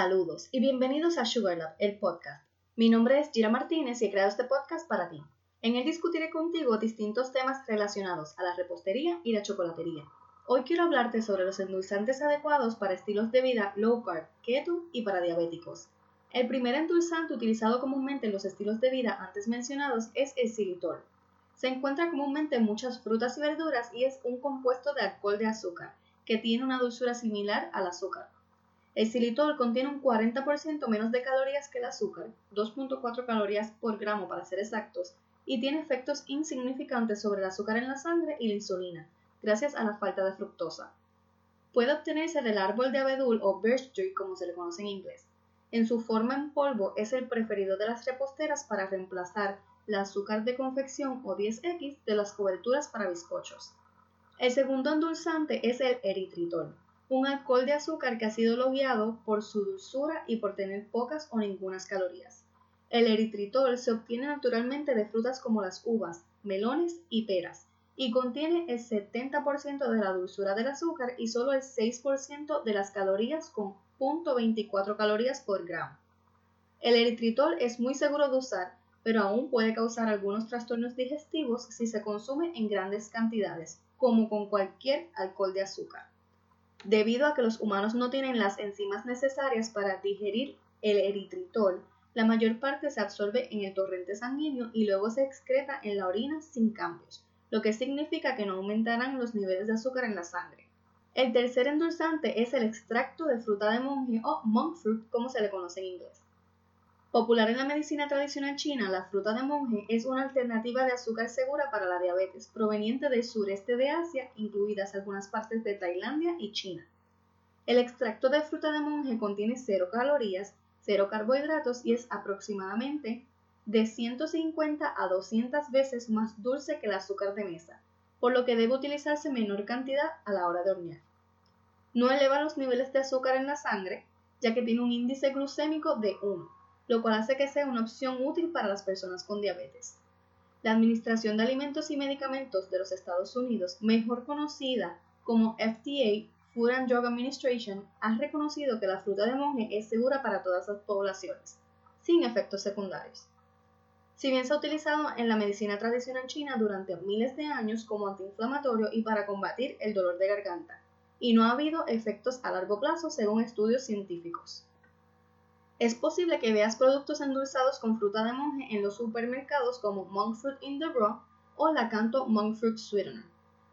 Saludos y bienvenidos a Sugar Lab, el podcast. Mi nombre es Gira Martínez y he creado este podcast para ti. En él discutiré contigo distintos temas relacionados a la repostería y la chocolatería. Hoy quiero hablarte sobre los endulzantes adecuados para estilos de vida low carb, keto y para diabéticos. El primer endulzante utilizado comúnmente en los estilos de vida antes mencionados es el xilitol. Se encuentra comúnmente en muchas frutas y verduras y es un compuesto de alcohol de azúcar, que tiene una dulzura similar al azúcar. El xilitol contiene un 40% menos de calorías que el azúcar, 2.4 calorías por gramo para ser exactos, y tiene efectos insignificantes sobre el azúcar en la sangre y la insulina, gracias a la falta de fructosa. Puede obtenerse del árbol de abedul o birch tree como se le conoce en inglés. En su forma en polvo es el preferido de las reposteras para reemplazar el azúcar de confección o 10X de las coberturas para bizcochos. El segundo endulzante es el eritritol un alcohol de azúcar que ha sido logueado por su dulzura y por tener pocas o ningunas calorías. El eritritol se obtiene naturalmente de frutas como las uvas, melones y peras, y contiene el 70% de la dulzura del azúcar y solo el 6% de las calorías con 0.24 calorías por gramo. El eritritol es muy seguro de usar, pero aún puede causar algunos trastornos digestivos si se consume en grandes cantidades, como con cualquier alcohol de azúcar debido a que los humanos no tienen las enzimas necesarias para digerir el eritritol, la mayor parte se absorbe en el torrente sanguíneo y luego se excreta en la orina sin cambios, lo que significa que no aumentarán los niveles de azúcar en la sangre. El tercer endulzante es el extracto de fruta de monje o monk fruit como se le conoce en inglés. Popular en la medicina tradicional china, la fruta de monje es una alternativa de azúcar segura para la diabetes, proveniente del sureste de Asia, incluidas algunas partes de Tailandia y China. El extracto de fruta de monje contiene cero calorías, cero carbohidratos y es aproximadamente de 150 a 200 veces más dulce que el azúcar de mesa, por lo que debe utilizarse menor cantidad a la hora de hornear. No eleva los niveles de azúcar en la sangre, ya que tiene un índice glucémico de 1 lo cual hace que sea una opción útil para las personas con diabetes. La Administración de Alimentos y Medicamentos de los Estados Unidos, mejor conocida como FDA, Food and Drug Administration, ha reconocido que la fruta de monje es segura para todas las poblaciones, sin efectos secundarios. Si bien se ha utilizado en la medicina tradicional china durante miles de años como antiinflamatorio y para combatir el dolor de garganta, y no ha habido efectos a largo plazo según estudios científicos. Es posible que veas productos endulzados con fruta de monje en los supermercados como Monk Fruit in the Raw o la Canto Monk Fruit Sweetener,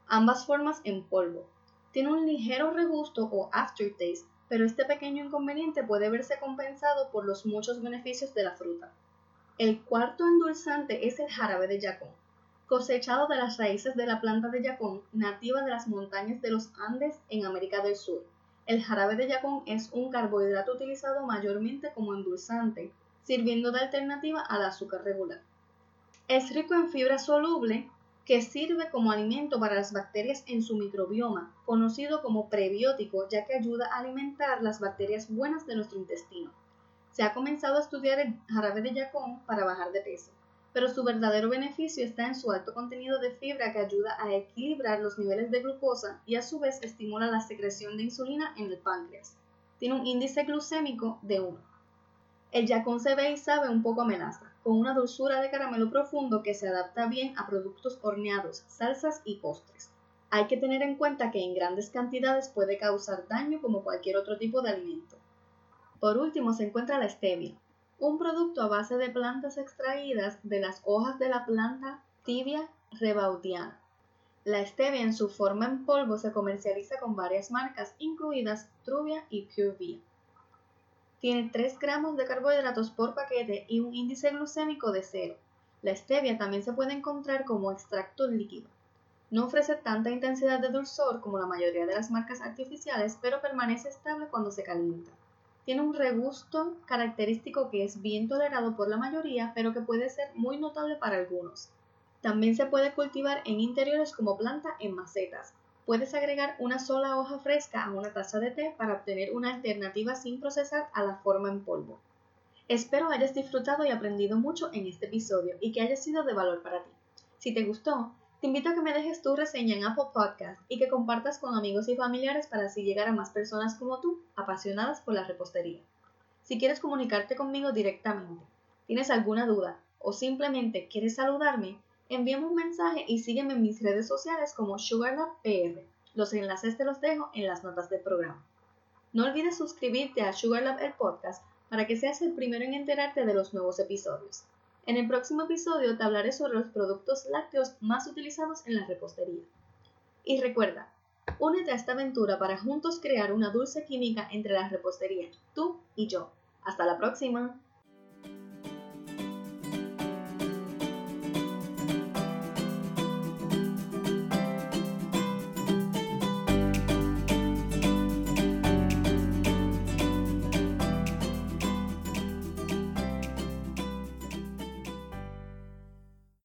ambas formas en polvo. Tiene un ligero regusto o aftertaste, pero este pequeño inconveniente puede verse compensado por los muchos beneficios de la fruta. El cuarto endulzante es el jarabe de yacón, cosechado de las raíces de la planta de yacón nativa de las montañas de los Andes en América del Sur. El jarabe de yacón es un carbohidrato utilizado mayormente como endulzante, sirviendo de alternativa al azúcar regular. Es rico en fibra soluble que sirve como alimento para las bacterias en su microbioma, conocido como prebiótico, ya que ayuda a alimentar las bacterias buenas de nuestro intestino. Se ha comenzado a estudiar el jarabe de yacón para bajar de peso pero su verdadero beneficio está en su alto contenido de fibra que ayuda a equilibrar los niveles de glucosa y a su vez estimula la secreción de insulina en el páncreas. Tiene un índice glucémico de 1. El yacón se ve y sabe un poco a con una dulzura de caramelo profundo que se adapta bien a productos horneados, salsas y postres. Hay que tener en cuenta que en grandes cantidades puede causar daño como cualquier otro tipo de alimento. Por último se encuentra la stevia, un producto a base de plantas extraídas de las hojas de la planta tibia rebaudiana. La stevia en su forma en polvo se comercializa con varias marcas, incluidas Truvia y Pure Tiene 3 gramos de carbohidratos por paquete y un índice glucémico de 0. La stevia también se puede encontrar como extracto líquido. No ofrece tanta intensidad de dulzor como la mayoría de las marcas artificiales, pero permanece estable cuando se calienta. Tiene un regusto característico que es bien tolerado por la mayoría, pero que puede ser muy notable para algunos. También se puede cultivar en interiores como planta en macetas. Puedes agregar una sola hoja fresca a una taza de té para obtener una alternativa sin procesar a la forma en polvo. Espero hayas disfrutado y aprendido mucho en este episodio y que haya sido de valor para ti. Si te gustó, te invito a que me dejes tu reseña en Apple Podcast y que compartas con amigos y familiares para así llegar a más personas como tú, apasionadas por la repostería. Si quieres comunicarte conmigo directamente, tienes alguna duda o simplemente quieres saludarme, envíame un mensaje y sígueme en mis redes sociales como SugarLabPR. Los enlaces te los dejo en las notas del programa. No olvides suscribirte a SugarLab el podcast para que seas el primero en enterarte de los nuevos episodios. En el próximo episodio te hablaré sobre los productos lácteos más utilizados en la repostería. Y recuerda, únete a esta aventura para juntos crear una dulce química entre la repostería, tú y yo. Hasta la próxima.